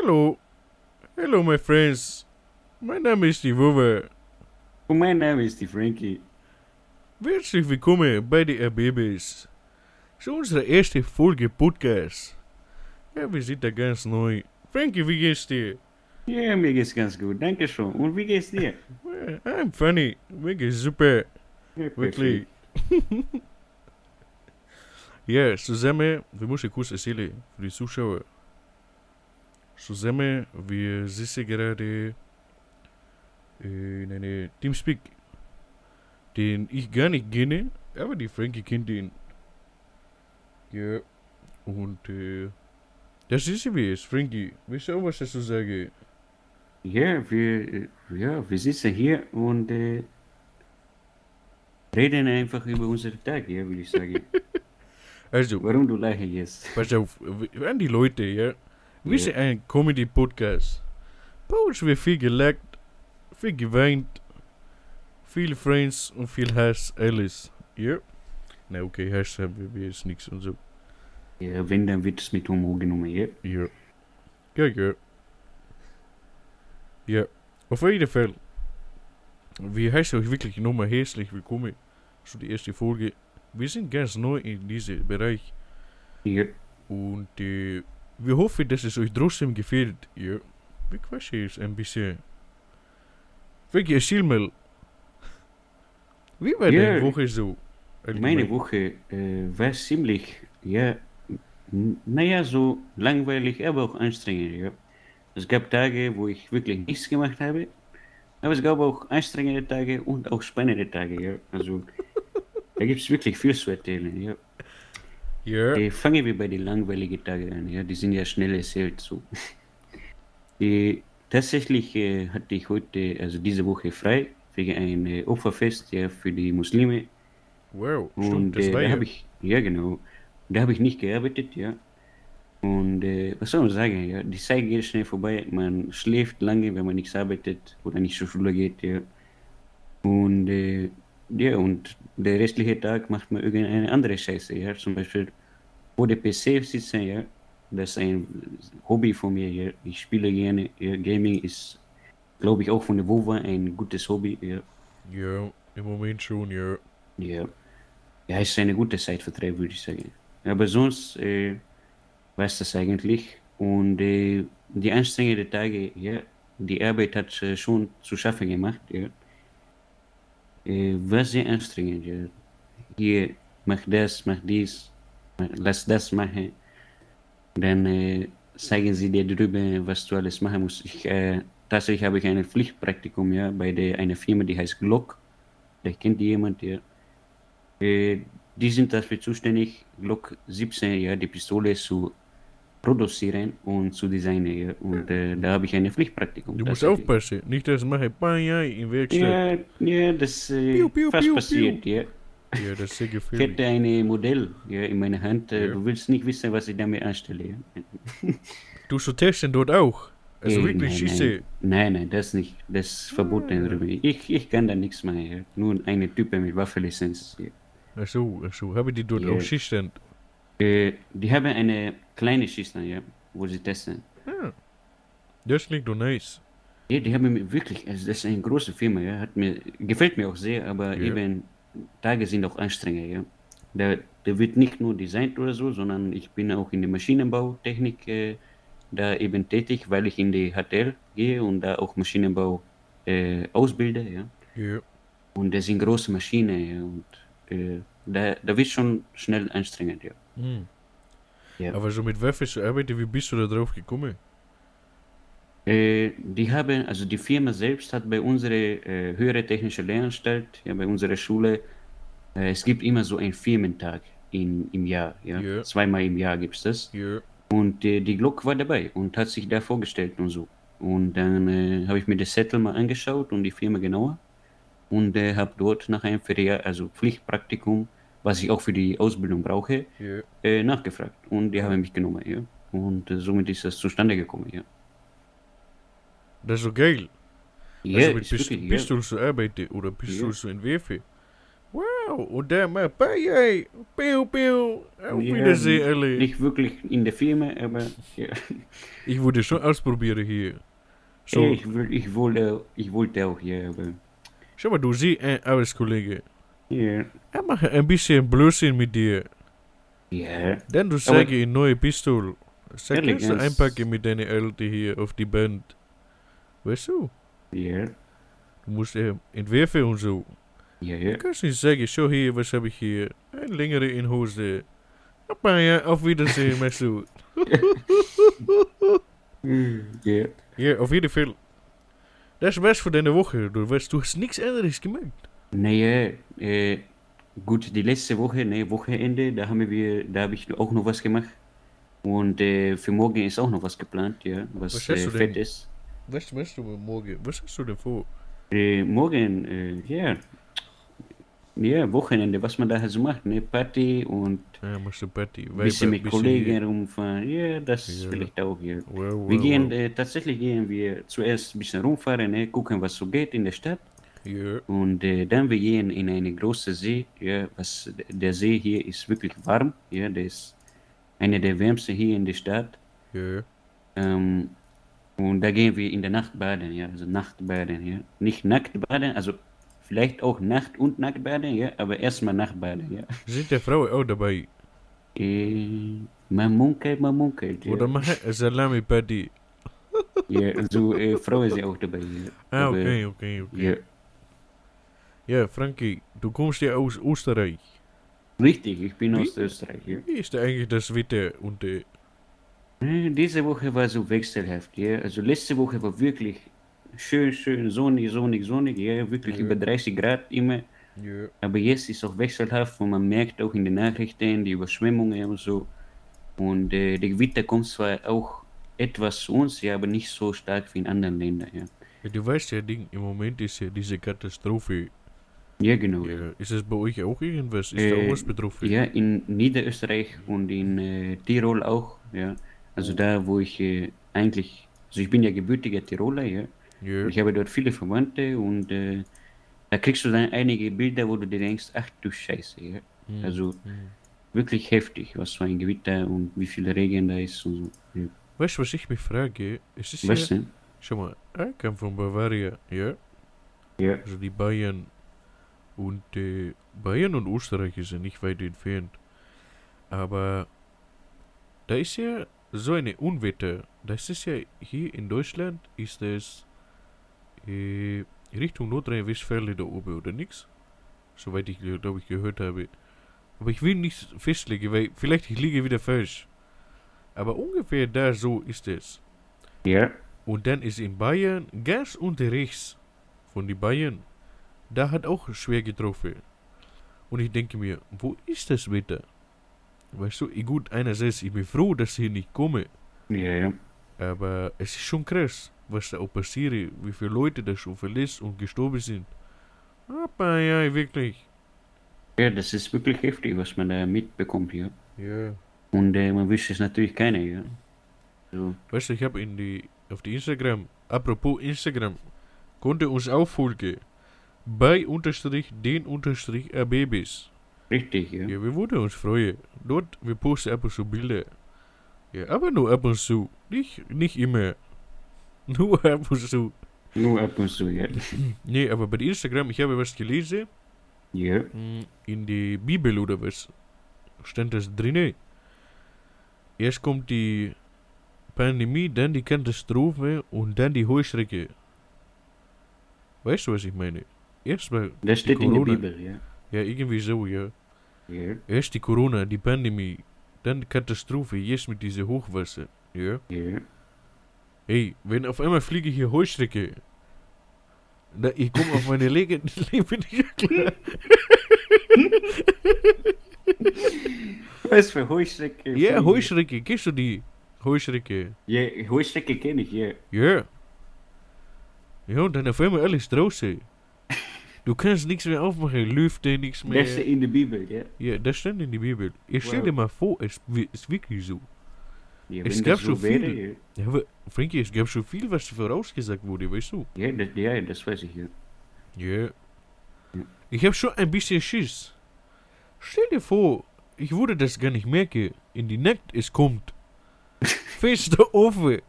Hello. Hello, my friends. Mein Name ist die Wuwe. Und mein Name ist die Frankie. Herzlich willkommen bei den RBBs. Zu unserer ersten Folge Podcast. Ja, wir sind da ganz neu. Frankie, wie geht's dir? Ja, mir geht's ganz gut, danke schon. Und wie geht's dir? I'm funny. Mir geht's super. Ja, Wirklich. ja, zusammen, wir müssen kurz erzählen für die Zuschauer. Zusammen, wir sitzen gerade in einem Teamspeak, den ich gar nicht kenne, aber die Frankie kennt ihn. Ja, und äh, das ist wie es, Frankie. Willst du auch was dazu sagen? Ja, wir, äh, ja, wir sitzen hier und äh, reden einfach über unseren Tag, ja, würde ich sagen. Also, Warum du lachst jetzt? Pass auf, w- an die Leute, ja. Wir Ja. sind ein Comedy-Podcast. Uns wird viel gelacht, viel geweint, viel Friends und viel Hass, alles. Ja. Na okay, Hass haben wir jetzt nichts und so. Ja, wenn, dann wird es mit Humor genommen, ja. Ja. Ja, ja. Ja, auf jeden Fall. Wir heißen euch wirklich nochmal herzlich willkommen zu der ersten Folge. Wir sind ganz neu in diesem Bereich. Ja, Und äh, wir hoffen, dass es euch trotzdem gefällt. Ja, wir quatschen jetzt ein bisschen. Vicky, erzähl mal. Wie war Ja, deine Woche so? meine Allgemein? Woche äh, war ziemlich, ja, naja, so langweilig, aber auch anstrengend, ja. Es gab Tage, wo ich wirklich nichts gemacht habe, aber es gab auch anstrengende Tage und auch spannende Tage, ja. Also, da gibt es wirklich viel zu erzählen, ja. Ja, Äh, fangen wir bei den langweiligen Tagen an, ja. Die sind ja schnell erzählt, so. Äh, tatsächlich äh, hatte ich heute, also diese Woche frei, wegen ein äh, Opferfest, ja, für die Muslime. wow, Und stimmt, das äh, war da ja. habe ich, ja genau, da habe ich nicht gearbeitet, ja. Und äh, was soll man sagen, ja, die Zeit geht schnell vorbei, man schläft lange, wenn man nichts arbeitet oder nicht zur Schule geht, ja. Und äh, ja, und der restliche Tag macht man irgendeine andere Scheiße, ja. Zum Beispiel vor der PC sitzen, ja. Das ist ein Hobby von mir, ja. Ich spiele gerne, ja. Gaming ist, glaube ich, auch von der WoWa ein gutes Hobby, ja. Ja, im Moment schon, ja. Ja. Ja, ist eine gute Zeitvertreib, würde ich sagen. Aber sonst äh, war es das eigentlich. Und äh, die anstrengenden Tage, ja, die Arbeit hat äh, schon zu schaffen gemacht, ja. Äh, war sehr anstrengend, ja. Hier, mach das, mach dies, lass das machen. Dann äh, zeigen sie dir drüber, was du alles machen musst. Ich, äh, tatsächlich habe ich ein Pflichtpraktikum, ja, bei der, einer Firma, die heißt Glock. Vielleicht kennt die jemand, ja. Äh, die sind dafür zuständig, Glock 17, ja, die Pistole zu produzieren und zu designen. Ja. Und äh, da habe ich ein Pflichtpraktikum. Du musst aufpassen, nicht dass mache Banja in Werkstatt. Ja, ja, das äh, Piu, piu, fast piu, passiert, ja. Ja, das ist sehr Ich gefährlich. hätte ein Modell ja, in meiner Hand. Äh, Ja. Du willst nicht wissen, was ich damit anstelle. Ja. Du so testen dort auch. Also Äh, wirklich nein, schieße. Nein, nein, das nicht. Das ist verboten Ah. drüber. Ich, ich kann da nichts machen. Nur eine Type mit Waffenlizenz. Ja. Ach so, ach so. Haben die dort auch Schießstand? Äh, die haben eine kleine Schießstand, ja, wo sie testen. Ja. Das klingt doch nice. Ja, die haben mir wirklich, also das ist eine große Firma, ja, hat mir, gefällt mir auch sehr, aber eben, Tage sind auch anstrengend, ja. Da, da wird nicht nur designt oder so, sondern ich bin auch in der Maschinenbautechnik äh, da eben tätig, weil ich in die HTL gehe und da auch Maschinenbau äh, ausbilde, ja. Ja. Und das sind große Maschinen, ja, und äh, da, da wird schon schnell anstrengend, ja. Hm. Ja. Aber so mit Waffen zu arbeiten, wie bist du da drauf gekommen? Äh, die haben, also die Firma selbst hat bei unserer äh, höhere technische Lehranstalt, ja, bei unserer Schule, äh, es gibt immer so einen Firmentag in, im Jahr, ja. Ja. Zweimal im Jahr gibt es das. Ja. Und äh, die Glock war dabei und hat sich da vorgestellt und so. Und dann äh, habe ich mir das Zettel mal angeschaut und die Firma genauer und äh, habe dort nach einem Ferial, also Pflichtpraktikum, was ich auch für die Ausbildung brauche, Ja. äh, nachgefragt. Und die haben mich genommen, ja. Und somit ist das zustande gekommen, ja. Das ist doch geil. Ja, also mit ist Pist wirklich, ja. Pistols zu arbeiten oder Pistols Ja. zu entwerfen. Wow, und der macht Bye, Piu, Piu. Auf Ja, Wiedersehen, alle. Nicht wirklich in der Firma, aber ja. Ich würde schon ausprobieren hier. So, Ich, will, ich, wollte, ich wollte auch hier, aber schau mal, du siehst ein Arbeitskollege. ja. Er macht ein bisschen Blödsinn mit dir. Ja, Dann du sage eine neue Pistole. Sag, kannst du einpacken mit deiner Alte hier auf die Band. Weißt du? ja, Du musst äh, entwerfen und so. ja, Du ja. kannst nicht sagen, schau hier, was habe ich hier? Ein längere in Hose. Aber ja, auf Wiedersehen, machst du. Ja, Ja, auf jeden Fall. Das war's für deine Woche. Du weißt, du hast nichts anderes gemacht. naja, äh, gut, die letzte Woche, ne, Wochenende, da haben wir, da habe ich auch noch was gemacht. Und äh, für morgen ist auch noch was geplant, ja, was, Was äh, du fett ist. Was machst du morgen? Was hast du denn vor? Äh, morgen, äh, ja, ja, Wochenende, was man da so macht, ne, Party und Ja, machst du Party. ein bisschen mit bisschen Kollegen hier. rumfahren, ja, das Ja. vielleicht auch, ja. Wow, wow, Wir gehen, wow. äh, tatsächlich gehen wir zuerst ein bisschen rumfahren, ne, gucken, was so geht in der Stadt. Ja, Und äh, dann wir gehen in eine große See. Ja, was, der See hier ist wirklich warm. Ja, der ist einer der wärmsten hier in der Stadt. ja. Ähm, und da gehen wir in der Nacht baden. Ja, also Nachtbaden. Ja, nicht nackt baden, also vielleicht auch Nacht und nackt baden. Ja, aber erstmal Nachtbaden. Ja, Sind der Frauen auch dabei? äh, man munkelt, man munkelt. Ja, Oder machen eine Salami-Party? ja also äh, Frau ist ja auch dabei. Ja. Ah, Aber, okay, okay, okay. Ja, Ja, Frankie, du kommst ja aus Österreich. richtig, ich bin Wie? aus Österreich. Ja. Wie ist da eigentlich das Wetter und äh, Äh, Diese Woche war so wechselhaft, ja. Also letzte Woche war wirklich schön, schön sonnig, sonnig, sonnig, ja, wirklich Ja. über 30 Grad immer. ja. Aber jetzt ist auch wechselhaft und man merkt auch in den Nachrichten die Überschwemmungen und so. Und äh, der Gewitter kommt zwar auch etwas zu uns, ja, aber nicht so stark wie in anderen Ländern, ja. ja? Du weißt ja, Ding, im Moment ist ja diese Katastrophe. Ja, genau. Ja. Ist es bei euch auch irgendwas? Ist da Äh, auch was betroffen? Ja, in Niederösterreich und in äh, Tirol auch, ja. Also da, wo ich äh, eigentlich, also ich bin ja gebürtiger Tiroler, ja. Ja. Ich habe dort viele Verwandte und äh, da kriegst du dann einige Bilder, wo du dir denkst, ach du Scheiße, ja. Hm, Also hm. wirklich heftig, was für ein Gewitter und wie viel Regen da ist und so. Ja. Weißt du, was ich mich frage? Es ist Was ja, denn? schau mal, er kam von Bavaria, ja? Ja. Also die Bayern und äh, Bayern und Österreich ja nicht weit entfernt. Aber da ist ja so eine Unwetter. Das ist ja hier in Deutschland ist es äh, Richtung Nordrhein-Westfalen da oben oder nix? Soweit ich glaube ich gehört habe. Aber ich will nicht festlegen, weil vielleicht ich liege wieder falsch. Aber ungefähr da so ist es. Ja. Und dann ist in Bayern ganz unter rechts von den Bayern, da hat auch schwer getroffen. Und ich denke mir, wo ist das Wetter? Weißt du, ich- gut, einerseits, ich bin froh, dass ich hier nicht komme, Ja, ja. aber es ist schon krass, was da auch passiert, wie viele Leute da schon verletzt und gestorben sind. Aber ja, wirklich. Ja, das ist wirklich heftig, was man da mitbekommt hier. Ja. Und äh, man wüsste es natürlich keiner, ja. So. Weißt du, ich habe in die, auf die Instagram, apropos Instagram, konnte uns auch folgen. Bei unterstrich den unterstrich Babys. Richtig, ja. Ja, wir würden uns freuen. Dort, wir posten ab und zu Bilder. Ja, aber nur ab und zu. Nicht, nicht immer. Nur ab und zu. Nur ab und zu, ja. Nee, aber bei Instagram, ich habe was gelesen. Ja. mm, In die Bibel oder was. Stand das drinne. Erst kommt die Pandemie, dann die Katastrophe und dann die Heuschrecke. Weißt du, was ich meine? Erst mal, Das steht in der Corona. Bibel, ja. Ja, irgendwie so, ja. Ja. Erst die Corona, die Pandemie, dann die Katastrophe, jetzt mit diesem Hochwasser. Ja. Ja. Hey, wenn auf einmal fliege hier Heuschrecke, da, ich komme auf meine Lege, Leben nicht klar. Was für Heuschrecke? Ja, fliegen? Heuschrecke, kennst du die? Heuschrecke. Ja, Heuschrecke kenne ich, ja. Ja. Ja, und dann auf einmal alles draußen. Du kannst nichts mehr aufmachen, Lüfte, nichts mehr. Das steht in der Bibel, ja. Ja, das stand in der Bibel. Ich stell dir mal vor, es ist wirklich so. ja Es gab das schon so wäre, viel. Ja, aber Frankie, es gab schon viel, was vorausgesagt wurde, weißt du? ja. Das, ja, das weiß ich, ja. Ja. Ich habe schon ein bisschen Schiss, Stell dir vor, ich würde das gar nicht merken. In die Nacht es kommt. Fester Ofen.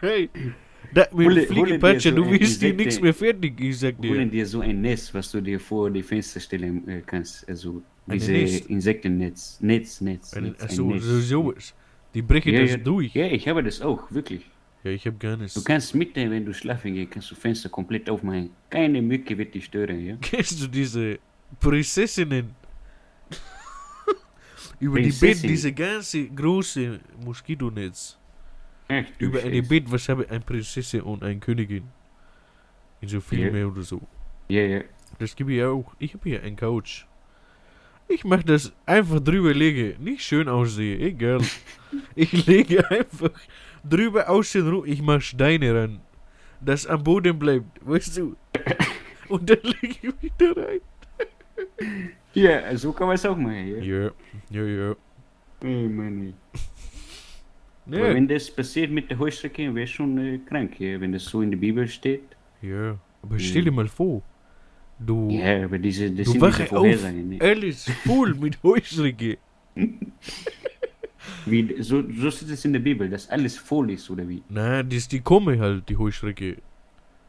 hey. Fliegenpeitsche, dir du so ein wirst die Insekte- nichts mehr fertig, ich sag dir. Holen dir so ein Netz, was du dir vor die Fenster stellen äh, kannst. Also Ein diese Nest? Insektennetz. Netz, Netz. Ein, Netz, ein achso, Netz. so, sowas. Die brechen Ja, das ja, durch. Ja, ich habe das auch, wirklich. Ja, ich hab gar nichts. Du kannst mitten, wenn du schlafen gehst, kannst du Fenster komplett aufmachen. Keine Mücke wird dich stören, ja? Kennst du diese Prinzessinnen? Über die Bett, Prinzessin? diese ganze große Moskitonetz. Ach, Über eine Scheiße. Bett, was habe eine Prinzessin und eine Königin. In so Filmen Ja. oder so. Ja, ja. Das gebe ich auch. Ich habe hier einen Couch. Ich mache das einfach drüber lege. Nicht schön aussehe, egal. ich lege einfach drüber aussehen rum. Ich mache Steine ran. Das am Boden bleibt, weißt du? Und dann lege ich da rein. Ja, so kann man es auch machen, ja? Ja, ja, ja. Oh, Mann. Aber wenn das passiert mit der Heuschrecke, wäre schon äh, krank, ja? Wenn das so in der Bibel steht. ja. Aber stell dir mal vor. Du, Ja, aber diese, das du sind diese. Vorhersagen. Ne? Alles voll mit Heuschrecke. Wie, so, so steht es in der Bibel, dass alles voll ist, oder wie? Na, das, die kommen halt, die Heuschrecke.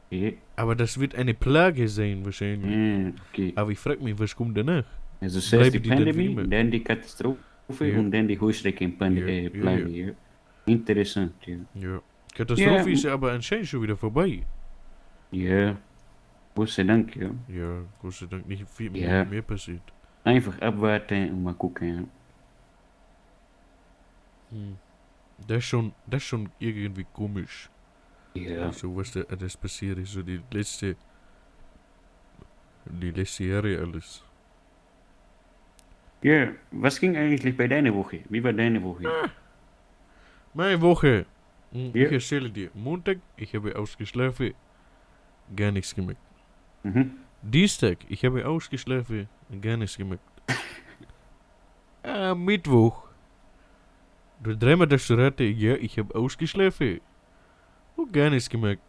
Ja, Aber das wird eine Plage sein, wahrscheinlich. ja okay. Aber ich frage mich, was kommt danach? Also zuerst die Pandemie, dann die Katastrophe Ja. und dann die Heuschrecke in Pan Ja, äh, Plage. Ja, Interessant, ja. Ja. Katastrophe Ja. ist ja aber anscheinend schon wieder vorbei. Ja, Gott sei Dank, ja. Ja, Gott sei Dank nicht viel Ja. mehr passiert. Einfach abwarten und mal gucken. Hm. Das ist schon, das ist schon irgendwie komisch. Ja, So was da das passiert ist, so die letzte, die letzte Jahre alles. ja. was ging eigentlich bei deiner Woche? Wie war deine Woche? Meine Woche. Hm, Ja. Ich erzähle dir. Montag, ich habe ausgeschlafen, gar nichts gemacht. Mhm. Dienstag, ich habe ausgeschlafen, gar nichts gemacht. ah, Mittwoch. Du dreimal das zu raten, ja, ich habe ausgeschlafen. Und gar nichts gemacht.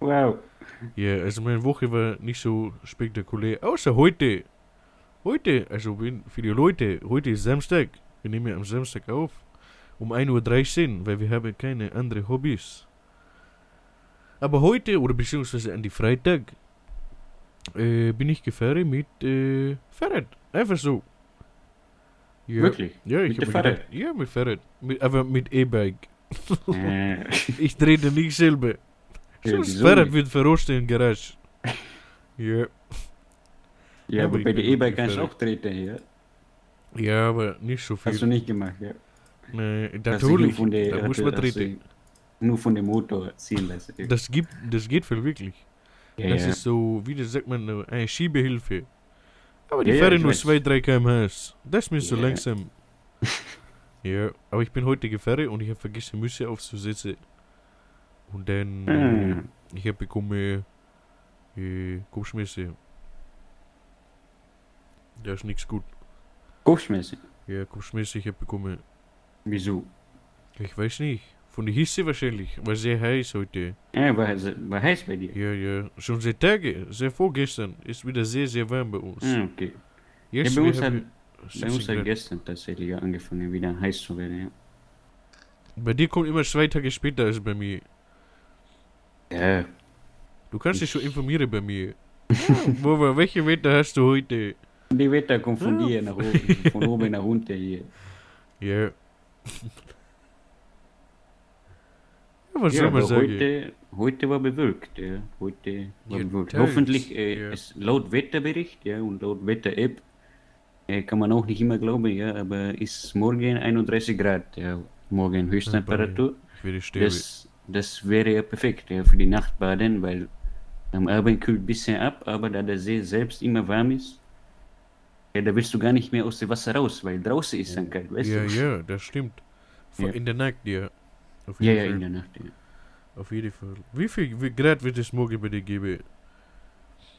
Wow. Ja, also meine Woche war nicht so spektakulär. Außer heute. Heute, also für die Leute, heute ist Samstag. Wir nehmen am Samstag auf. Um 1.13 Uhr, weil wir haben keine anderen Hobbys. Aber heute, oder beziehungsweise an die Freitag, äh, bin ich gefahren mit äh, Fahrrad. Einfach so. Ja, Wirklich? Ja, ich Mit dem gedacht, ja, mit Fahrrad. Mit, aber mit E-Bike. Ich trete nicht selber. Ja, Sonst wieso Fahrrad wird verrostet in Garage. ja. ja, aber aber bei der E-Bike kannst du auch treten, ja. Ja, aber nicht so viel. Hast du nicht gemacht, ja. Nee, dich natürlich. nur von der, Da muss man hast treten. Nur von dem Motor ziehen lassen. Das gibt, das geht voll wirklich. ja, das ja. ist so, wie das sagt man, äh, eine Schiebehilfe. Aber die Ja, fahren nur weiß. 2-3 km/h. Das ist mir so langsam. ja, aber ich bin heute gefahren und ich habe vergessen, Müsse aufzusetzen. Und dann, äh, Ah, ich habe bekommen, äh, Kopfschmerzen. Das ist nichts gut. Kopfschmerzen. Ja, Kopfschmerzen, ich habe bekommen, Wieso? ich weiß nicht, von der Hitze wahrscheinlich. War sehr heiß heute. Ja, war, war heiß bei dir. Ja, ja, schon seit Tagen, sehr vorgestern, ist wieder sehr, sehr warm bei uns. Ah, okay. Ja, Jetzt bei uns hat, bei 16 uns hat gestern tatsächlich angefangen, wieder heiß zu werden. Ja. Bei dir kommt immer zwei Tage später als bei mir. Ja, Du kannst dich schon informieren bei mir. Wo, wo, welche Wetter hast du heute? die Wetter kommt von Ja. dir nach oben, von oben nach unten hier. Ja. Ja was Ja, soll man sagen? heute, heute war bewölkt. Ja. Heute war Ja, bewölkt. Hoffentlich äh, ist laut Wetterbericht ja, und laut Wetter-App äh, kann man auch nicht immer glauben, ja, aber ist morgen 31 Grad. Ja, morgen Höchsttemperatur. Das, das wäre ja perfekt ja, für die Nachtbaden, weil am Abend kühlt ein bisschen ab, aber da der See selbst immer warm ist, ja, da willst du gar nicht mehr aus dem Wasser raus, weil draußen ist dann kalt, weißt ja, du? ja, das stimmt. Vor- Ja. In der Nacht, ja. Auf Ja, jeden ja, Fall. in der Nacht. Ja. Auf jeden Fall. Wie viel wie Grad wird es morgen bei dir geben?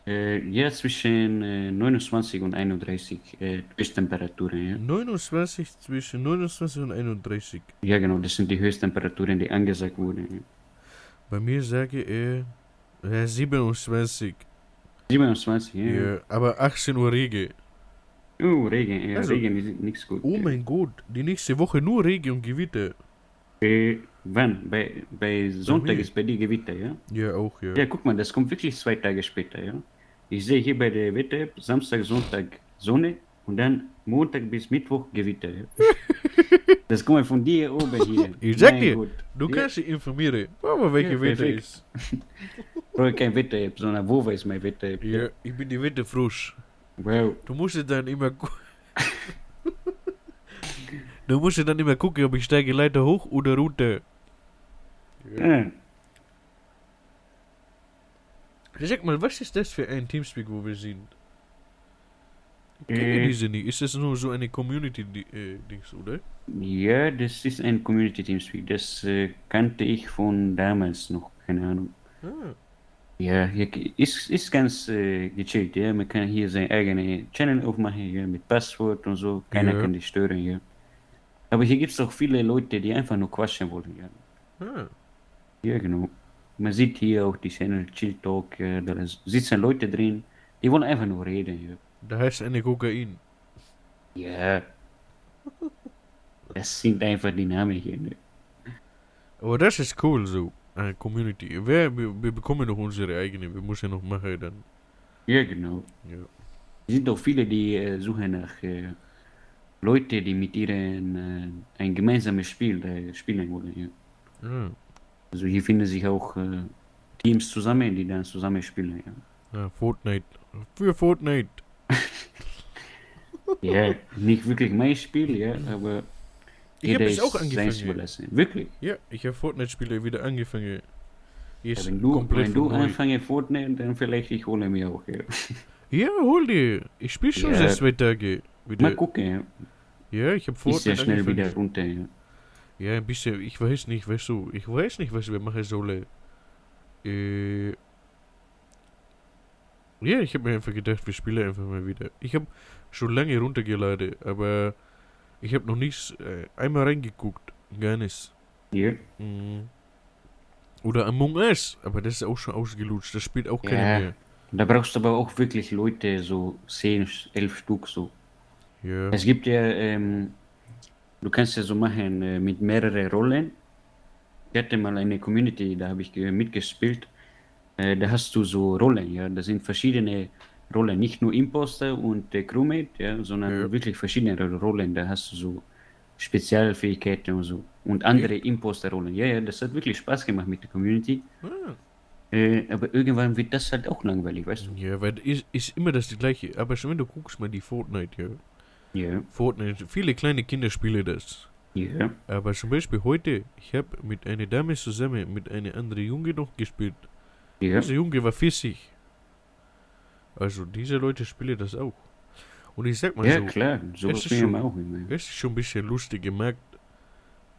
Äh, ja, zwischen äh, 29 und 31 äh, Höchsttemperaturen, ja. 29 zwischen 29 und 31. Ja, genau, das sind die Höchsttemperaturen, die angesagt wurden. Ja. Bei mir sage er ja, 27. 27, ja. Ja, aber 18 Uhr Regen. Oh, Regen, ja, Also- Regen ist nichts gut. Oh mein Gott, die nächste Woche nur Regen und Gewitter. Äh, wann? Bei, bei Sonntag ist bei dir Gewitter, ja? Ja, auch, ja. Ja, guck mal, das kommt wirklich zwei Tage später, ja? Ich sehe hier bei der Wetter-App Samstag, Sonntag Sonne und dann Montag bis Mittwoch Gewitter, ja? Das kommt von dir oben hier. Ich sag dir, Gott. Du Ja. kannst dich informieren, aber welche Ja, Wetter ist. brauche kein Wetter-App, sondern wo ist mein Wetter-App? Ja, ich bin die Wetterfrosch. Wow. Du musst ja dann immer Du musst ja dann immer gucken, ob ich steige Leiter hoch oder runter. Ja. Sag mal, was ist das für ein Teamspeak, wo wir sind? Ich kenne Äh. diese nicht. Ist das nur so eine Community-Dings, oder? ja, das ist ein Community-Teamspeak. Das äh, kannte ich von damals noch, keine Ahnung. Ah, Ja, hier ist, ist ganz äh, gechillt, ja. Man kann hier seinen eigenen Channel aufmachen, ja, mit Passwort und so. Keiner Ja. kann dich stören, ja. Aber hier gibt es auch viele Leute, die einfach nur quatschen wollen, ja. ah. Ja, genau. Man sieht hier auch die Channel Chill Talk, ja, da sitzen Leute drin, die wollen einfach nur reden, ja. Da heißt eine Kokain. Ja. Das sind einfach die Namen hier, ne? Aber das ist cool so. Eine Community. Wir, wir, bekommen noch unsere eigene. Wir müssen noch machen dann. Ja, genau. Ja. Es sind auch viele, die äh, suchen nach äh, Leute, die mit ihnen äh, ein gemeinsames Spiel äh, spielen wollen. Ja. Ah, Also hier finden sich auch äh, Teams zusammen, die dann zusammen spielen. Ja. ah, Fortnite. Für Fortnite. ja, nicht wirklich mein Spiel, ja, aber Ich habe es auch ist angefangen. Wirklich. Ja, ich habe Fortnite-Spiele wieder angefangen. Ja, Ist wenn du, wenn du anfängst Fortnite, dann vielleicht ich hole mir auch. Ja. Ja, hol dir. Ich spiele schon Ja. seit zwei Tagen. Wieder. Mal gucken, ja. Ja, ich habe Ist ja Fortnite schnell wieder runter. Ja. Ja, ein bisschen. Ich weiß nicht, weißt du. Ich weiß nicht, was wir machen sollen. Äh. Ja, ich habe mir einfach gedacht, wir spielen einfach mal wieder. Ich habe schon lange runtergeladen, aber ich habe noch nichts äh, einmal reingeguckt. Gar nichts. Ja. Mhm. Oder Among Us, aber das ist auch schon ausgelutscht. Das spielt auch Ja. keiner mehr. Da brauchst du aber auch wirklich Leute, so 10, 11 Stück so. Ja. Es gibt ja, ähm, du kannst ja so machen äh, mit mehreren Rollen. Ich hatte mal eine Community, da habe ich ge- mitgespielt. Äh, da hast du so Rollen, ja. Das sind verschiedene Rollen, nicht nur Imposter und äh, Crewmate, ja, sondern Ja. wirklich verschiedene Rollen. Da hast du so Spezialfähigkeiten und so. Und andere Imposter-Rollen. Ja, ja, das hat wirklich Spaß gemacht mit der Community. Ah. Äh, aber irgendwann wird das halt auch langweilig, weißt du? Ja, weil ist, ist immer das gleiche. Aber schon wenn du guckst mal die Fortnite, ja. Ja, Fortnite, viele kleine Kinder spielen das. ja. Aber zum Beispiel heute, ich habe mit einer Dame zusammen mit einer anderen Junge noch gespielt. Ja, Dieser Junge war 40. Also diese Leute spielen das auch. Und ich sag mal ja so, klar, so es ist spielen schon- auch immer. es ist schon ein bisschen lustig gemacht.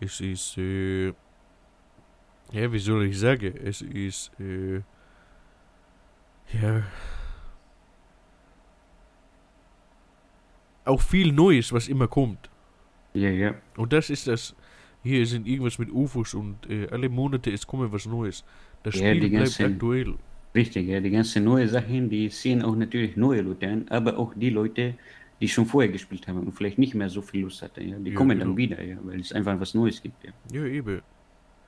Es ist, äh, ja, wie soll ich sagen, es ist, äh, ja, auch viel Neues, was immer kommt. Ja, ja. Und das ist das. Hier sind irgendwas mit UFOs und äh, alle Monate ist kommen was Neues. Das Ja, Spiel bleibt aktuell. Richtig, ja, die ganzen neue Sachen, die ziehen auch natürlich neue Leute an, aber auch die Leute, die schon vorher gespielt haben und vielleicht nicht mehr so viel Lust hatten, ja, die Ja, kommen genau. dann wieder, ja, weil es einfach was Neues gibt, ja. Ja, eben.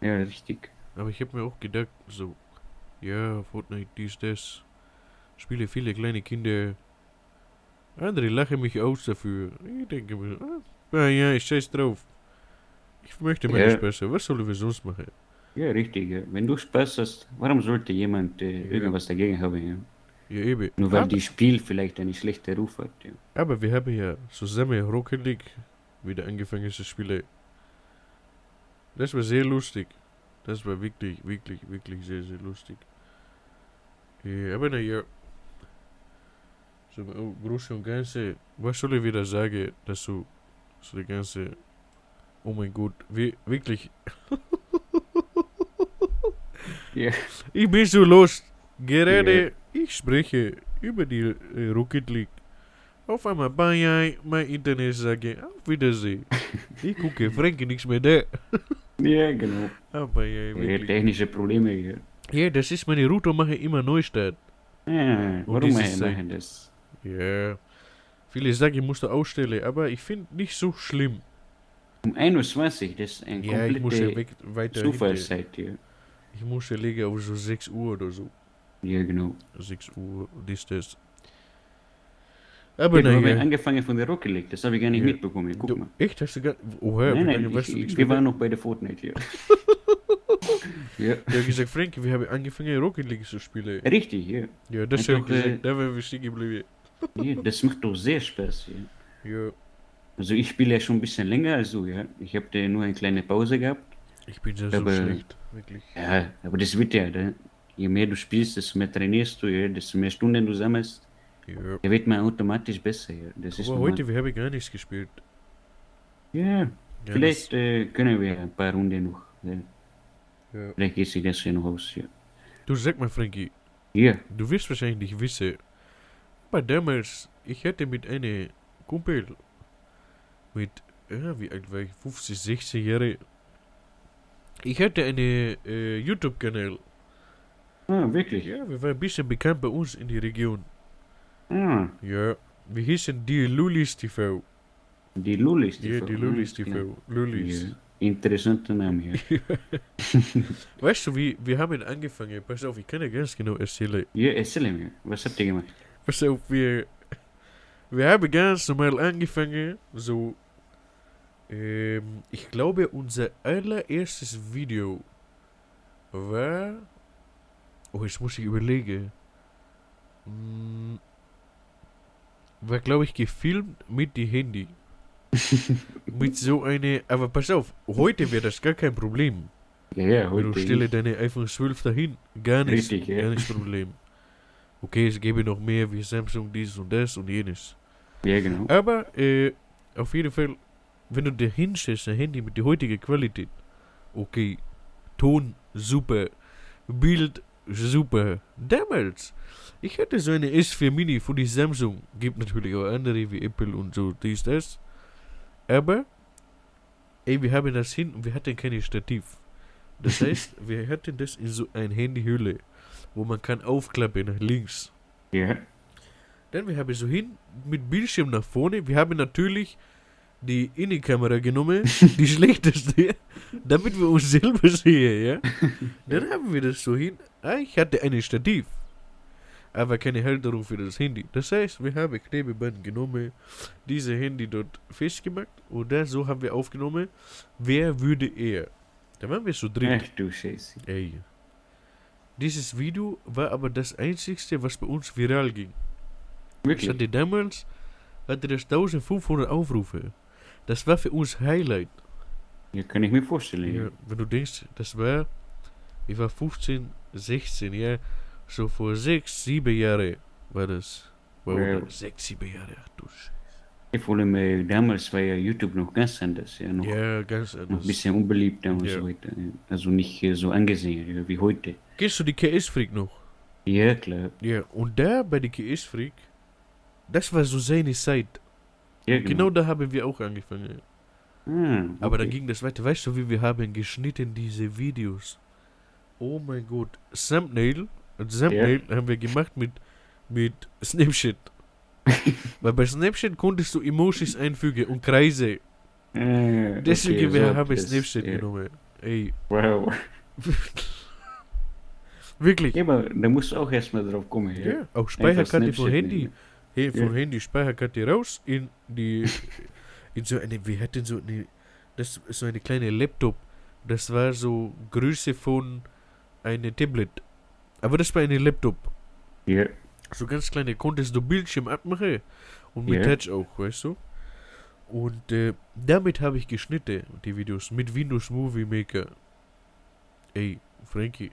Ja, richtig. Aber ich habe mir auch gedacht, so, ja, Fortnite, dies, das. Spiele viele kleine Kinder. Andere lachen mich aus dafür. Ich denke mir, ah, ja, ja, ich scheiß drauf. Ich möchte meine Ja. Spaß. Was sollen wir sonst machen? Ja, richtig, ja. Wenn du Spaß hast, warum sollte jemand äh, Ja. irgendwas dagegen haben, ja? Ja, eben. Nur weil aber, die Spiel vielleicht eine schlechte Ruf hat, ja. aber wir haben ja zusammen Rocket League wieder angefangen zu spielen. Das war sehr lustig. Das war wirklich, wirklich, wirklich sehr, sehr lustig. Ja, aber naja. So, im Großen und Ganzen, was soll ich wieder sagen, dass du so die ganze. Oh mein Gott, wie, wirklich. Ja. Ich bin so los. Gerade ich spreche über die äh, Rocket League. Auf einmal bang, mein Internet sage, auf Wiedersehen. ich gucke, Frankie nichts mehr da. Ja, genau. Aber ja, Ja, wirklich. technische Probleme, ja. Ja, das ist meine Route, mache immer Neustart. Ja, warum machen machen das? Ja. Viele sagen, ich musste ausstellen, aber ich finde nicht so schlimm. Um 21, das ist ein Ja, ich muss ja weg, weiter. Zufallszeit hier. Ich muss ja legen auf so 6 Uhr oder so. Ja, genau. 6 Uhr, dies, das. Aber Ja, du hast naja. angefangen von der Rocket League, das habe ich gar nicht Ja. mitbekommen. Guck Du, mal. echt? Hast du gar... Oh, Herr, nein, nein, ich, ich, wir waren noch bei der Fortnite hier. ja, Ja, gesagt, Frankie, wir haben angefangen, Rocket League zu spielen. richtig, ja. Ja, das habe ich äh, gesagt, da wären wir stehen geblieben. ja. Das macht doch sehr Spaß. Ja. Ja, Also ich spiele ja schon ein bisschen länger als du, ja. Ich habe da nur eine kleine Pause gehabt. Ich bin ja so Aber- schlecht, wirklich. Ja, aber das wird ja, da. je mehr du spielst, desto mehr trainierst du, ja, desto mehr Stunden du sammelst, Ja. wird man automatisch besser. Ja. Das ist Aber heute, wir haben gar nichts gespielt. Ja, Ja, vielleicht äh, können wir ein paar Runden noch. Ja. Ja. Vielleicht geht sich das ja noch aus. Ja. Du sag mal, Frankie, ja. du wirst wahrscheinlich nicht wissen, aber damals, ich hatte mit einem Kumpel, mit, ja, wie alt war ich, 50, 16 Jahre, ich hatte einen äh, YouTube-Kanal. Ah, wirklich? Ja, wir waren ein bisschen bekannt bei uns in die Region. Ah, Ja, wir hießen die Lulis TV. die Lulis Ja, TV. die Lulis TV. Lulis. Ja. Interessanter Name, ja. Weißt du, wie, wir haben angefangen, pass auf, ich kann ja ganz genau erzählen. Ja, erzähl mir, was habt ihr gemacht? Pass auf, wir, wir haben ganz normal angefangen, so, ähm, ich glaube, unser allererstes Video war, oh, jetzt muss ich überlegen, Hm, war, glaube ich, gefilmt mit die Handy. mit so eine, aber pass auf, heute wäre das gar kein Problem. Ja, ja, Wenn du heute. stelle deine iPhone 12 dahin, gar nicht, Richtig, ja. gar nicht Problem. Okay, es gäbe noch mehr wie Samsung, dies und das und jenes. Ja, genau. Aber äh, auf jeden Fall, wenn du dir hinstellst, ein Handy mit der heutigen Qualität, okay, Ton super, Bild super. Damals, ich hatte so eine S4 Mini von die Samsung, gibt natürlich auch andere wie Apple und so, dies, das. Aber, ey, wir haben das hin und wir hatten keine Stativ. Das heißt, wir hatten das in so ein Handyhülle, wo man kann aufklappen nach links. Ja. Dann wir haben so hin mit Bildschirm nach vorne. Wir haben natürlich die Innenkamera genommen, die schlechteste, damit wir uns selber sehen, ja. Dann haben wir das so hin. Ah, ich hatte eine Stativ, aber keine Halterung für das Handy. Das heißt, wir haben Klebeband genommen, diese Handy dort festgemacht und dann so haben wir aufgenommen, wer würde er. Da waren wir so drin. Ach du Scheiße. Ey. Dieses Video war aber das einzigste, was bei uns viral ging. Ich Wirklich? hatte damals, hatte das 1500 Aufrufe. Das war für uns Highlight. Ja, kann ich mir vorstellen. Ja, wenn du denkst, das war, ich war 15, 16, ja, so vor 6, 7 Jahren war das. Wow, Ja. 6, 7 Jahre, ach du Scheiße. Vor allem damals war ja YouTube noch ganz anders. Ja, noch, Ja, ganz noch ein anders. bisschen unbeliebt damals Ja. heute. Also nicht so angesehen ja, wie heute. Kennst du die KS-Freak noch? Ja, klar. Ja, und da bei der KS-Freak, das war so seine Zeit. Ja, Genau da haben wir auch angefangen. Ah, Aber dann okay. ging das weiter. Weißt du, wie wir haben geschnitten diese Videos? Oh mein Gott. Thumbnail. Thumbnail haben wir gemacht mit, mit Snapchat. Weil bei Snapchat konntest du Emojis einfügen und Kreise. Ah, Deswegen okay, wir so haben das, Snapchat ja. genommen. Ey, Wow. wirklich. Ja, aber da musst du auch erstmal drauf kommen. Ja. Ja, auch Speicherkarte Snapchat Handy. nehmen. Hey, von Ja. Handy Speicherkarte raus in die in so eine wir hatten so eine das ist so eine kleine Laptop. Das war so Größe von eine Tablet. Aber das war eine Laptop. Ja. So ganz kleine konntest du Bildschirm abmachen und mit Ja. Touch auch, weißt du? Und äh, damit habe ich geschnitten die Videos mit Windows Movie Maker. Ey, Frankie,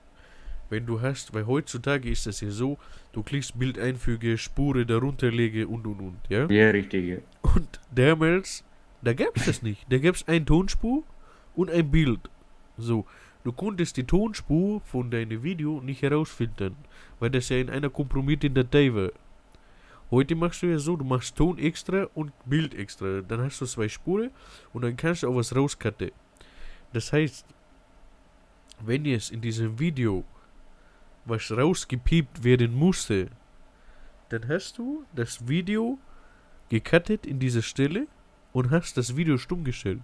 wenn du hast, weil heutzutage ist das ja so, du klickst Bild einfüge, Spure darunter lege und und und, ja? ja, richtig. Ja. Und damals, da gab es das nicht. Da gab es ein Tonspur und ein Bild. So, du konntest die Tonspur von deinem Video nicht herausfiltern, weil das ja in einer kompromierten Datei war. Heute machst du ja so, du machst Ton extra und Bild extra. Dann hast du zwei Spuren und dann kannst du auch was rauscutten. Das heißt, wenn jetzt in diesem Video was rausgepiept werden musste, dann hast du das Video gecuttet in diese Stelle und hast das Video stumm gestellt.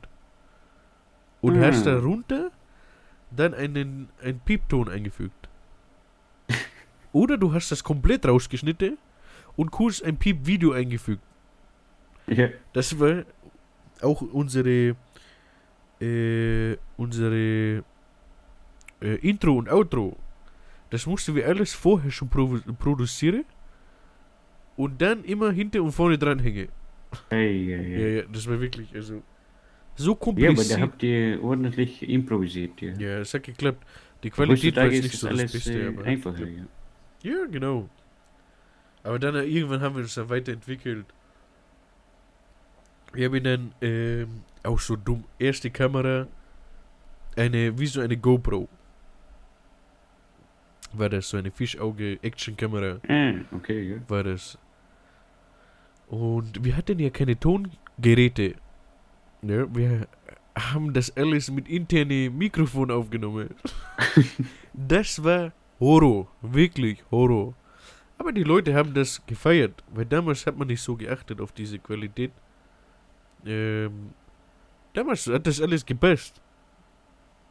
Und hast Ah. darunter dann einen, einen Piepton eingefügt. Oder du hast das komplett rausgeschnitten und kurz ein Piep-Video eingefügt. Ja. Das war auch unsere äh, unsere äh, Intro und Outro. Das mussten wir alles vorher schon produ produzieren und dann immer hinter und vorne dranhängen. Hey, ja, Ja, ja. ja, das war wirklich also so Ja, aber kompliziert. da habt ihr ordentlich improvisiert, ja. Ja, es hat geklappt. Die Qualität war jetzt ist nicht so das Beste, äh, aber einfacher, ja. Ja, genau. Aber dann äh, irgendwann haben wir uns dann weiterentwickelt. Wir haben dann ähm, auch so dumm. Erste Kamera, eine, wie so eine GoPro. War das so eine Fischauge-Action-Kamera, Ah, okay, ja. war das. Und wir hatten ja keine Tongeräte. Ja, wir haben das alles mit internen Mikrofon aufgenommen. das war Horror, wirklich Horror. Aber die Leute haben das gefeiert, weil damals hat man nicht so geachtet auf diese Qualität. Ähm, damals hat das alles gepasst.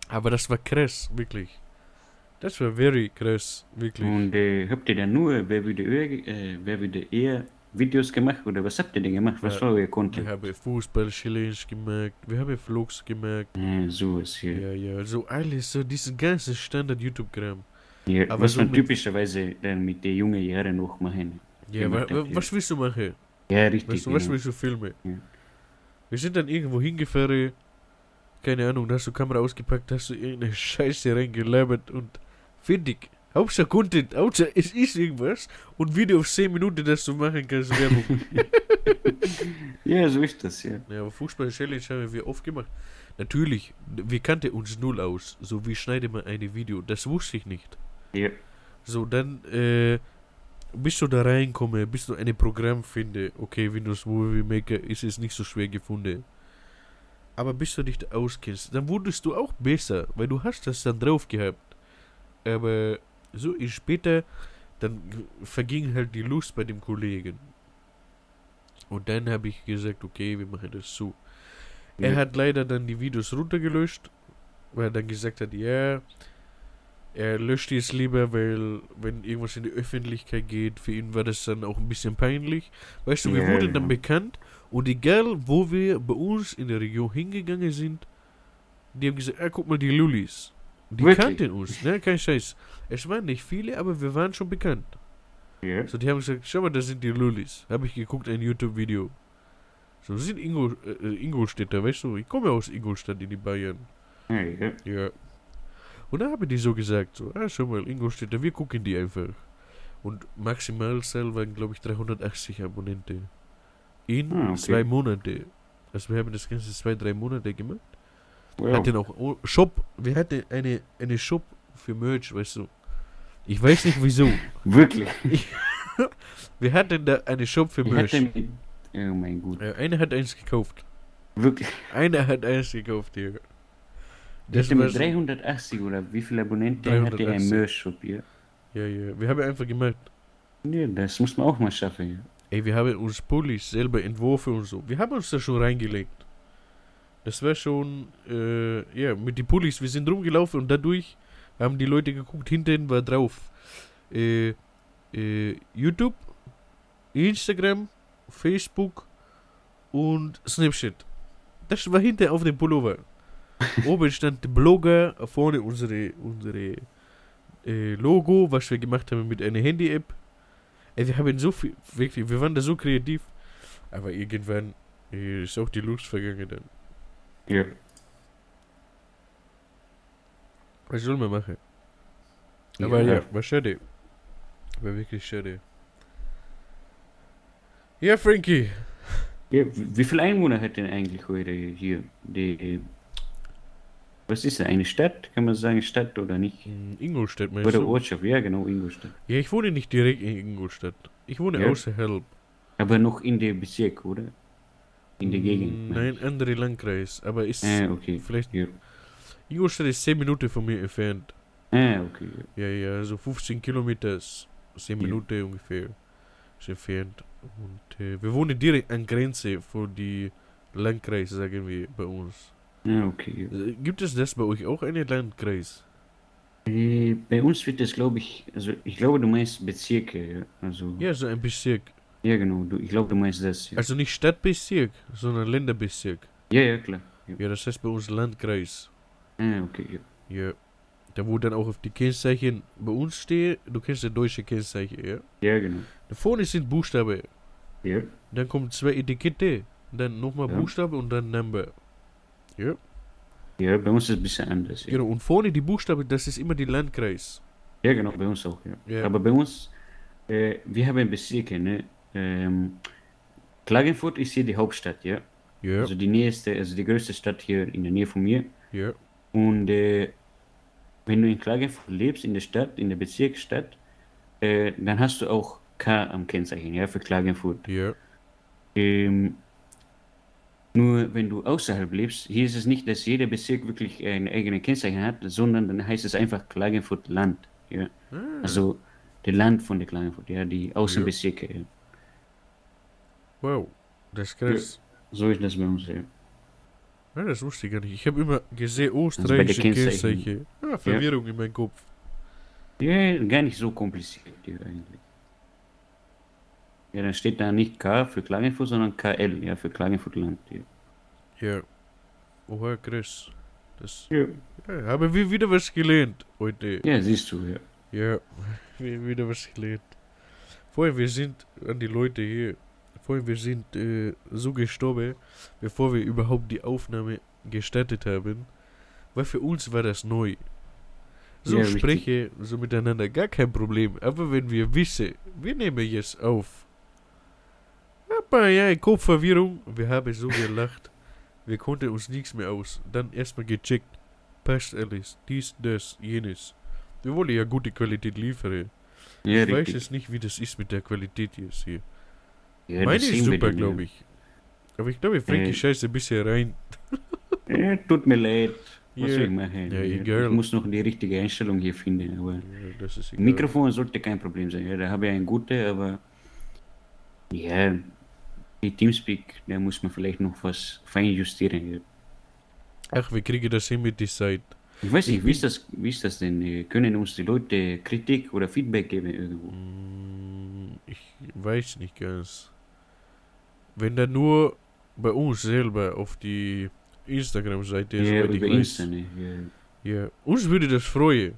Aber das war krass, wirklich. Das war very krass, wirklich. Und äh, habt ihr dann nur, wer würde eher, äh, wer würde eher Videos gemacht oder was habt ihr denn gemacht? Was Ja, war euer Wir Content? haben Fußball, Challenge gemacht, wir haben Vlogs gemacht. Äh, sowas hier. Ja, ja, so alles, so diesen ganzen Standard-YouTube-Kram. Ja, Aber was so man typischerweise dann mit den jungen Jahren noch machen. Ja, wa, wa, was willst du machen? Ja, richtig. Weißt du, was genau. willst du filmen? Ja. Wir sind dann irgendwo hingefahren, keine Ahnung, da hast du Kamera ausgepackt, hast du irgendeine Scheiße reingelabert und fertig. Hauptsache Content, Hauptsache es ist irgendwas und Video auf 10 Minuten, dass du machen kannst, Werbung. Ja, so ist das, ja. ja, aber Fußball-Challenge haben wir oft gemacht. Natürlich, wir kannten uns null aus. So, wie schneidet man eine Video? Das wusste ich nicht. Ja, So, dann, äh, bis du da reinkomme, bis du ein Programm finde, okay, Windows Movie Maker ist es nicht so schwer gefunden. Aber bis du dich da auskennst, dann wurdest du auch besser, weil du hast das dann drauf gehabt. Aber so ist später, dann verging halt die Lust bei dem Kollegen. Und dann habe ich gesagt, okay, wir machen das so. Er Ja. hat leider dann die Videos runtergelöscht, weil er dann gesagt hat, ja, er löscht die es lieber, weil wenn irgendwas in die Öffentlichkeit geht, für ihn war das dann auch ein bisschen peinlich. Weißt du, wir Ja, wurden dann ja. bekannt und egal, wo wir bei uns in der Region hingegangen sind, die haben gesagt, ah, guck mal, die Lullis. Die Wirklich? kannten uns, ne, kein Scheiß. Es waren nicht viele, aber wir waren schon bekannt. ja. So, die haben gesagt, schau mal, das sind die Lullis. Habe ich geguckt, ein YouTube-Video. So, das sind Ingo, äh, Ingolstädter, weißt du, ich komme aus Ingolstadt in die Bayern. Ja, ja. Und dann haben die so gesagt, so, ah, schau mal, Ingolstädter, wir gucken die einfach. Und Maximalzahl waren, glaube ich, 380 Abonnente. In Ah, okay. zwei Monate. Also wir haben das Ganze zwei, drei Monate gemacht. Wow. Hatten auch o- Shop, wir hatten eine, eine Shop für Merch, weißt du. Ich weiß nicht wieso. Wirklich. Wir hatten da eine Shop für Ich Merch. hatte oh mein Gott. Ja, einer hat eins gekauft. Wirklich. Einer hat eins gekauft hier. Ich Das hatte mit so, 380 oder wie viele Abonnenten hatte ein 380. Merch-Shop, ja. ja, ja. Wir haben einfach gemacht, Ja, das muss man auch mal schaffen, ja. ey, wir haben uns Pullis selber entworfen und so. Wir haben uns da schon reingelegt. Das war schon, äh, ja, mit den Pullis, wir sind rumgelaufen und dadurch haben die Leute geguckt, hinten war drauf. Äh, äh, YouTube, Instagram, Facebook und Snapchat. Das war hinten auf dem Pullover. Oben stand Blogger, vorne unsere, unsere äh, Logo, was wir gemacht haben mit einer Handy-App. Ey, wir haben so viel, wirklich, wir waren da so kreativ. Aber irgendwann äh, ist auch die Lust vergangen dann. Ja. Was soll man machen? Aber ja, war schade. War wirklich schade. Ja, Frankie. ja. Wie viele Einwohner hat denn eigentlich eure hier? Die, was ist das? Eine Stadt? Kann man sagen Stadt oder nicht? In Ingolstadt meinst Oder du? Ortschaft? Ja, genau, Ingolstadt. Ja, ich wohne nicht direkt in Ingolstadt. Ich wohne Ja. außerhalb. Aber noch in der Bezirk, oder? In der Gegend. Mm, Nein, andere Landkreis. Aber ist. Ah, okay. Vielleicht. Ja. Ingolstadt ist 10 Minuten von mir entfernt. Ah, okay. Ja. Ja, ja, so 15 Kilometer, 10 Ja. Minuten ungefähr. Ist entfernt. Und äh, wir wohnen direkt an Grenze von die Landkreis, sagen wir bei uns. Ja, okay. Äh, Gibt es das bei euch auch, einen Landkreis? Äh, bei uns wird das, glaube ich, also ich glaube, du meinst Bezirke, ja. Also, ja, Ja, so ein Bezirk. Genau, du, ich glaube, du meinst das, ja. Also nicht Stadtbezirk, sondern Länderbezirk. Ja, ja, klar. Ja, Ja, das heißt bei uns Landkreis. ah, okay, ja. Ja. Da wo dann auch auf die Kennzeichen bei uns steht, du kennst das deutsche Kennzeichen, ja? Ja, genau. Da vorne sind Buchstaben. Ja, Dann kommen zwei Etikette. Dann nochmal Ja. Buchstabe und dann Number. Ja. ja, bei uns ist es ein bisschen anders, ja. Genau. Und vorne die Buchstaben, das ist immer die Landkreis. Ja, genau, bei uns auch, ja. Ja. Aber bei uns, äh, wir haben Bezirke, ne? Ähm, Klagenfurt ist hier die Hauptstadt, ja. Ja. Also die nächste, also die größte Stadt hier in der Nähe von mir. Ja. Und äh, wenn du in Klagenfurt lebst, in der Stadt, in der Bezirksstadt, äh, dann hast du auch K am Kennzeichen, ja, für Klagenfurt. Ja. Ähm, nur wenn du außerhalb lebst, hier ist es nicht, dass jeder Bezirk wirklich ein eigenes Kennzeichen hat, sondern dann heißt es einfach Klagenfurt Land. Ja. Ah, Also der Land von der Klagenfurt, ja, die Außenbezirke. Ja. Wow. Das ist krass. So ist das bei uns, ja. Ja, das wusste ich gar nicht. Ich habe immer gesehen Also bei der österreichische Kennzeichen. Ah, Verwirrung in meinem Kopf. Ja, gar nicht so kompliziert ja, eigentlich. Ja, dann steht da nicht K für Klagenfurt, sondern KL, ja, für Klagenfurt Land. Ja. Ja. Oha, krass. Das, Ja. ja, haben wir wieder was gelernt heute. ja, siehst du, ja. Ja, wieder was gelernt. Vorher, wir sind an die Leute hier. Vorher, wir sind äh, so gestorben, bevor wir überhaupt die Aufnahme gestartet haben. Weil für uns war das neu. So Ja, richtig. spreche, so miteinander, gar kein Problem. Aber wenn wir wissen, wir nehmen jetzt auf. Aber ja, Kopfverwirrung. Wir haben so gelacht. Wir konnten uns nichts mehr aus. Dann erstmal gecheckt. Passt alles. Dies, das, jenes. Wir wollen ja gute Qualität liefern. Ja, ich weiß richtig. jetzt nicht, wie das ist mit der Qualität jetzt hier. Ja, Meine das ist super, glaube ich. Aber ich glaube, Frankie Äh. scheißt ein bisschen rein. Ja, tut mir leid. Was Ja. soll ich machen? Ja, egal. Ich muss noch die richtige Einstellung hier finden. Aber Ja, das ist egal. Mikrofon sollte kein Problem sein. Ja, da habe ich ein gute, aber ja, die Teamspeak, da muss man vielleicht noch was fein justieren. Ja. Ach, wir kriegen das hin mit der Zeit. Ich weiß Ich nicht, wie ist das, wie ist das denn? Äh, Können uns die Leute Kritik oder Feedback geben irgendwo? Mm, Ich weiß nicht ganz. Wenn da nur bei uns selber auf die Instagram-Seite, Ja, soweit ich über weiß. Insta? Ja. Ja, uns würde das freuen.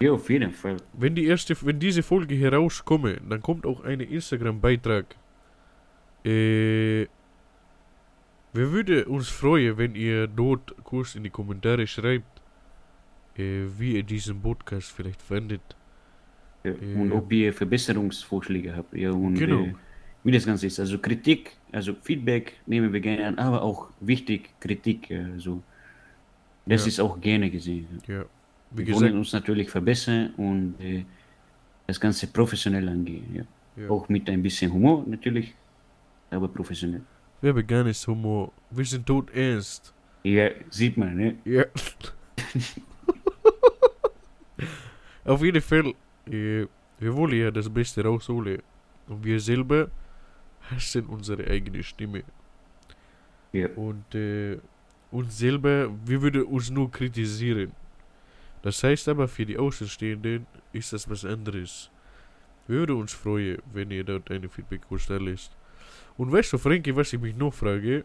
ja, auf jeden Fall. Wenn die erste, wenn diese Folge herauskomme, dann kommt auch eine Instagram-Beitrag. Äh, wir würde uns freuen, wenn ihr dort kurz in die Kommentare schreibt, äh, wie ihr diesen Podcast vielleicht findet. Ja. Äh, Und ob ihr Verbesserungsvorschläge habt. Ja, und Genau. Wie das Ganze ist. Also Kritik, also Feedback nehmen wir gerne an, aber auch wichtig Kritik. Also das Ja. ist auch gerne gesehen. Ja. Wie Wir wollen uns natürlich verbessern und äh, das Ganze professionell angehen. Ja. ja. Auch mit ein bisschen Humor natürlich, aber professionell. wir haben gar nicht Humor. Wir sind tot ernst. Ja, sieht man, ne? Ja. Auf jeden Fall, äh, wir wollen ja das Beste rausholen. Und wir selber hassen unsere eigene Stimme. Ja. Und äh, uns selber, wir würden uns nur kritisieren. Das heißt aber, für die Außenstehenden ist das was anderes. Wir würden uns freuen, wenn ihr dort eine Feedback lässt. Und weißt du, Frankie, was ich mich noch frage?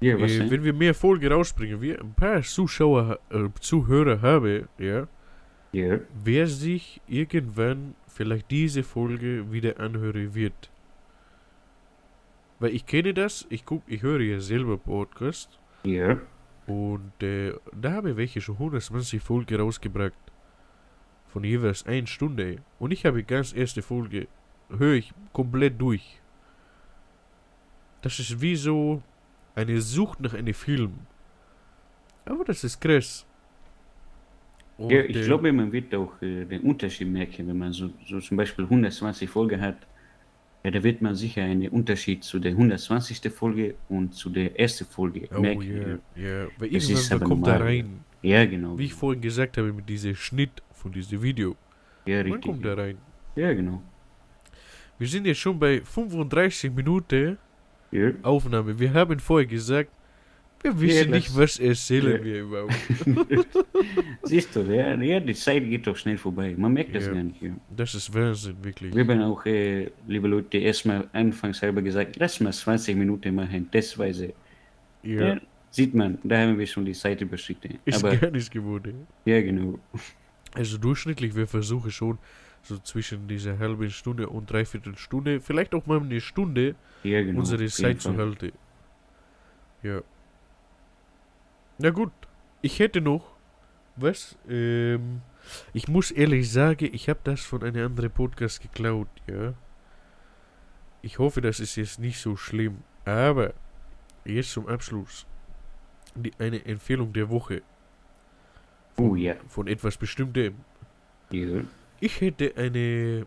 Ja, was Äh, wenn wir mehr Folgen rausbringen, wir ein paar Zuschauer, äh, Zuhörer haben, ja, Ja, wer sich irgendwann vielleicht diese Folge wieder anhören wird. Weil ich kenne das, ich guck, ich höre ja selber Podcast ja, und äh, da habe ich welche schon 120 Folgen rausgebracht. Von jeweils 1 Stunde. Und ich habe ganz erste Folge, höre ich komplett durch. Das ist wie so eine Sucht nach einem Film. Aber das ist krass. Und, ja, ich äh, glaube, man wird auch äh, den Unterschied merken, wenn man so, so zum Beispiel 120 Folgen hat. Ja, da wird man sicher einen Unterschied zu der 120. Folge und zu der ersten Folge Oh merken. ja, ja. Weil Das irgendwann kommt da normal, rein. Ja, genau. Wie ich vorhin gesagt habe, mit diesem Schnitt von diesem Video. ja, Man richtig. kommt da rein. Ja, genau. Wir sind jetzt schon bei 35 Minuten Ja. Aufnahme. Wir haben vorher gesagt, wir wissen Ja, nicht, was erzählen Ja. wir überhaupt. Siehst du, ja, ja, die Zeit geht doch schnell vorbei. Man merkt das Ja. gar nicht. Ja. Das ist Wahnsinn, wirklich. Wir haben auch, äh, liebe Leute, erstmal anfangs selber gesagt, lass mal 20 Minuten machen, testweise. Ja. Sieht man, da haben wir schon die Zeit überschritten. ist Aber, gar nichts geworden. ja, genau. Also durchschnittlich, wir versuchen schon so zwischen dieser halben Stunde und dreiviertel Stunde, vielleicht auch mal eine Stunde, Ja, genau. unsere Zeit zu halten. Ja. Na gut, ich hätte noch was. Ähm, ich muss ehrlich sagen, ich habe das von einem anderen Podcast geklaut, ja. Ich hoffe, das ist jetzt nicht so schlimm. Aber jetzt zum Abschluss die, eine Empfehlung der Woche Oh ja. von etwas Bestimmtem. ja. Ich hätte eine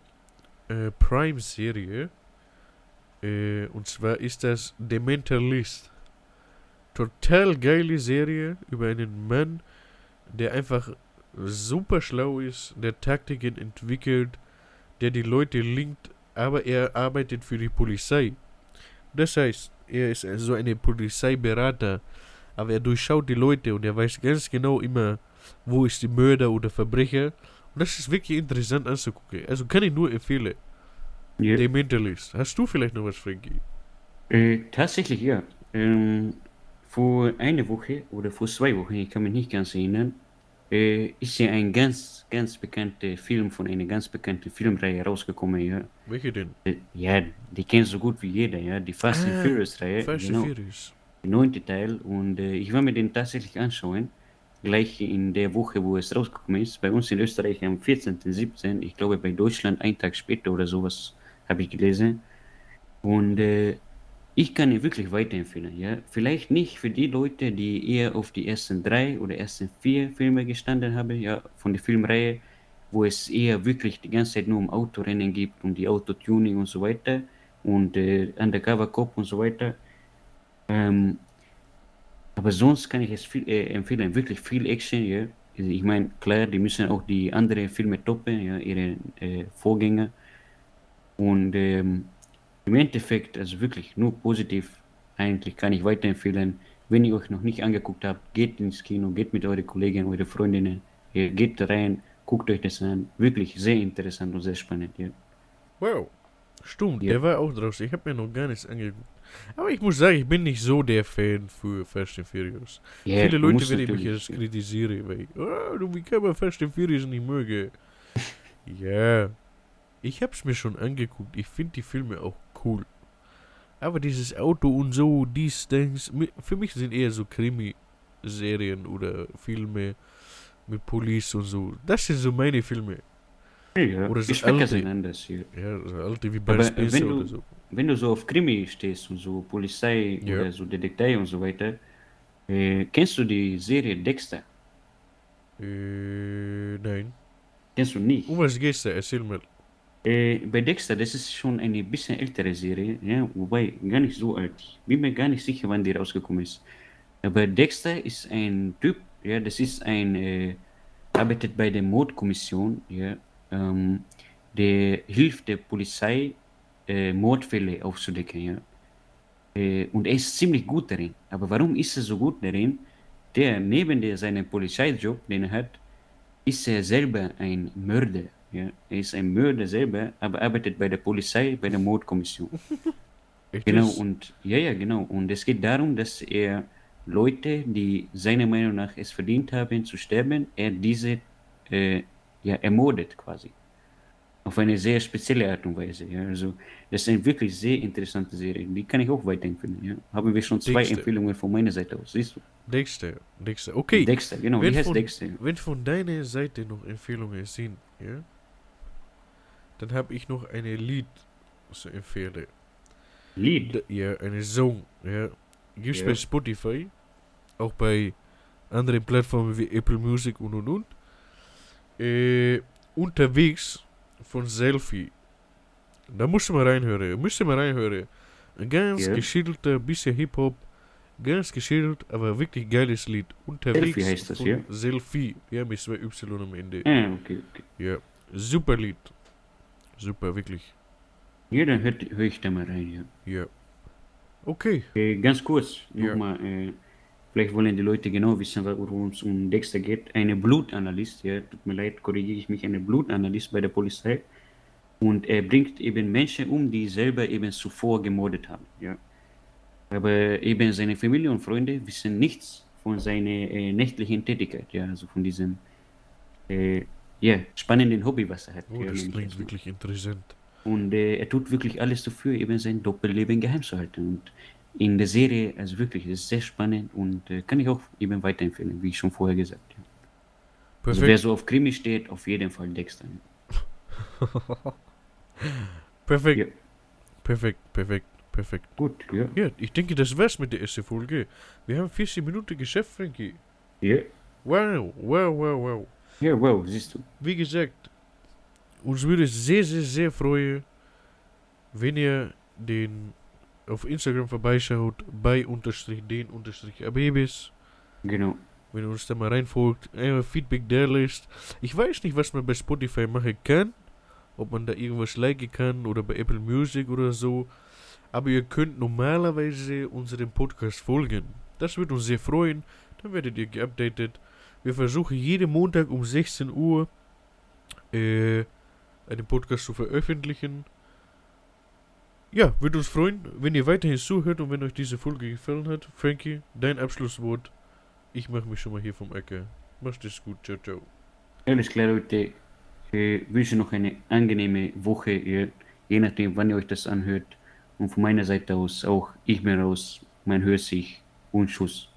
äh, Prime-Serie. Äh, und zwar ist das The Mentalist. Total geile Serie über einen Mann, der einfach super schlau ist, der Taktiken entwickelt, der die Leute linkt, aber er arbeitet für die Polizei. Das heißt, er ist so ein Polizeiberater, aber er durchschaut die Leute und er weiß ganz genau immer, wo ist die Mörder oder Verbrecher. Und das ist wirklich interessant anzugucken. Also kann ich nur empfehlen. ja. The Mentalist. Hast du vielleicht noch was, Frankie? Äh, tatsächlich ja. Ähm, vor einer Woche oder vor zwei Wochen, ich kann mich nicht ganz erinnern, äh, ist ja ein ganz, ganz bekannter Film von einer ganz bekannten Filmreihe rausgekommen. Ja, Welche denn? Äh, ja die kennt so gut wie jeder, ja, die Fast Ah, and Furious Reihe, Fast genau, Furious. der neunte Teil. Und äh, ich werde mir den tatsächlich anschauen, gleich in der Woche, wo es rausgekommen ist. Bei uns in Österreich am 14.07., ich glaube bei Deutschland einen Tag später oder sowas, habe ich gelesen. Und äh, ich kann ihn wirklich weiterempfehlen. Ja? Vielleicht nicht für die Leute, die eher auf die ersten drei oder ersten vier Filme gestanden haben, ja, von der Filmreihe, wo es eher wirklich die ganze Zeit nur um Autorennen gibt, um die Autotuning und so weiter und äh, Undercover Cop und so weiter. Ähm, aber sonst kann ich es viel, äh, empfehlen, wirklich viel Action, ja. Also Ich meine, klar, die müssen auch die anderen Filme toppen, ja, ihre äh, Vorgänger. Und ähm, im Endeffekt, also wirklich nur positiv, eigentlich kann ich weiterempfehlen. Wenn ihr euch noch nicht angeguckt habt, geht ins Kino, geht mit euren Kollegen, eure Freundinnen, äh, geht rein, guckt euch das an. Wirklich sehr interessant und sehr spannend, ja. Wow. Stimmt, Ja. der war auch draußen. Ich habe mir noch gar nichts angeguckt. Aber ich muss sagen, ich bin nicht so der Fan für Fast and Furious. Ja, Viele Leute werden mich jetzt kritisieren, weil, oh, du, wie kann man Fast and Furious nicht mögen? ja, ich hab's mir schon angeguckt. Ich finde die Filme auch cool. Aber dieses Auto und so, dies, mi- für mich sind eher so Krimi-Serien oder Filme mit Police und so. Das sind so meine Filme. Ja, Oder so Geschmäcker alte. sind anders hier. Ja, so alte wie Bud äh, Spencer wenn du- oder so. Wenn du so auf Krimi stehst und so Polizei Ja. oder so Detektei und so weiter, äh, kennst du die Serie Dexter? Äh, nein. Kennst du nicht? Um was geht's da? Erzähl mal. Äh, bei Dexter, das ist schon eine bisschen ältere Serie, ja, wobei gar nicht so alt. Ich bin mir gar nicht sicher, wann die rausgekommen ist. Aber Dexter ist ein Typ, ja, das ist ein, äh, arbeitet bei der Mordkommission, ja, ähm, der hilft der Polizei, äh, Mordfälle aufzudecken, ja. Und er ist ziemlich gut darin. Aber warum ist er so gut darin? Der, neben der seinem Polizeijob, den er hat, ist er selber ein Mörder. Ja? Er ist ein Mörder selber, aber arbeitet bei der Polizei, bei der Mordkommission. Echt Genau, und ja, ja, genau. Und es geht darum, dass er Leute, die seiner Meinung nach es verdient haben zu sterben, er diese äh, ja, ermordet quasi. Auf eine sehr spezielle Art und Weise. Ja? Also, das ist eine wirklich sehr interessante Serie. Die kann ich auch weiterempfehlen. Ja? Haben wir schon zwei Dexter. Empfehlungen von meiner Seite aus. Siehst du? Dexter. Dexter. Okay. Dexter, genau. Wenn Wie heißt von- Dexter? Wenn von deiner Seite noch Empfehlungen sind, ja, dann habe ich noch eine Lied zu empfehlen. Lied. Ja, eine Song, ja. Gibt's Ja. bei Spotify, auch bei anderen Plattformen wie Apple Music und und und. Äh, unterwegs von Selfie. Da musst du mal reinhören. Müsst ihr mal reinhören. Ein ganz Ja. geschilderter, bisschen Hip-Hop. Ganz geschildert, aber wirklich geiles Lied. Unterwegs Selfie heißt das, ja? Selfie. Ja, mit zwei Y am Ende. Ah, okay, okay. Ja, super Lied. Super, wirklich. Ja, dann höre hör ich da mal rein, ja. Ja. Okay. Äh, ganz kurz, Ja. nochmal, äh, vielleicht wollen die Leute genau wissen, worum es um Dexter geht. Eine Blutanalyst, ja, tut mir leid, korrigiere ich mich, eine Blutanalyst bei der Polizei. Und er bringt eben Menschen um, die selber eben zuvor gemordet haben, ja. Aber eben seine Familie und Freunde wissen nichts von seiner äh, nächtlichen Tätigkeit, ja, also von diesem äh, ja, spannenden Hobby, was er hat. Oh, das klingt wirklich interessant. Und äh, er tut wirklich alles dafür, eben sein Doppelleben geheim zu halten. Und in der Serie, also wirklich, das ist sehr spannend und äh, kann ich auch eben weiterempfehlen, wie ich schon vorher gesagt habe. Also wer Perfekt. so auf Krimi steht, auf jeden Fall Dexter. Perfekt. Ja. Perfekt, perfekt, perfekt. Gut, ja. Ja, ich denke, das war's mit der ersten Folge. Wir haben 40 Minuten geschafft, Frankie. Ja, Wow, wow, wow, wow. Ja wow, siehst du. Wie gesagt, uns würde es sehr, sehr, sehr freuen, wenn ihr den auf Instagram vorbeischaut, bei unterstrich den unterstrich abebis. Genau. Wenn ihr uns da mal reinfolgt, einfach Feedback da lässt. Ich weiß nicht, was man bei Spotify machen kann. Ob man da irgendwas liken kann oder bei Apple Music oder so. Aber ihr könnt normalerweise unserem Podcast folgen. Das würde uns sehr freuen. Dann werdet ihr geupdatet. Wir versuchen jeden Montag um 16 Uhr äh, einen Podcast zu veröffentlichen. Ja, würde uns freuen, wenn ihr weiterhin zuhört und wenn euch diese Folge gefallen hat. Frankie, dein Abschlusswort. Ich mache mich schon mal hier vom Ecke. Macht es gut. Ciao, ciao. Alles klar, Leute. Ich wünsche noch eine angenehme Woche, je nachdem, wann ihr euch das anhört. Und von meiner Seite aus auch, ich bin raus, man hört sich und Schuss.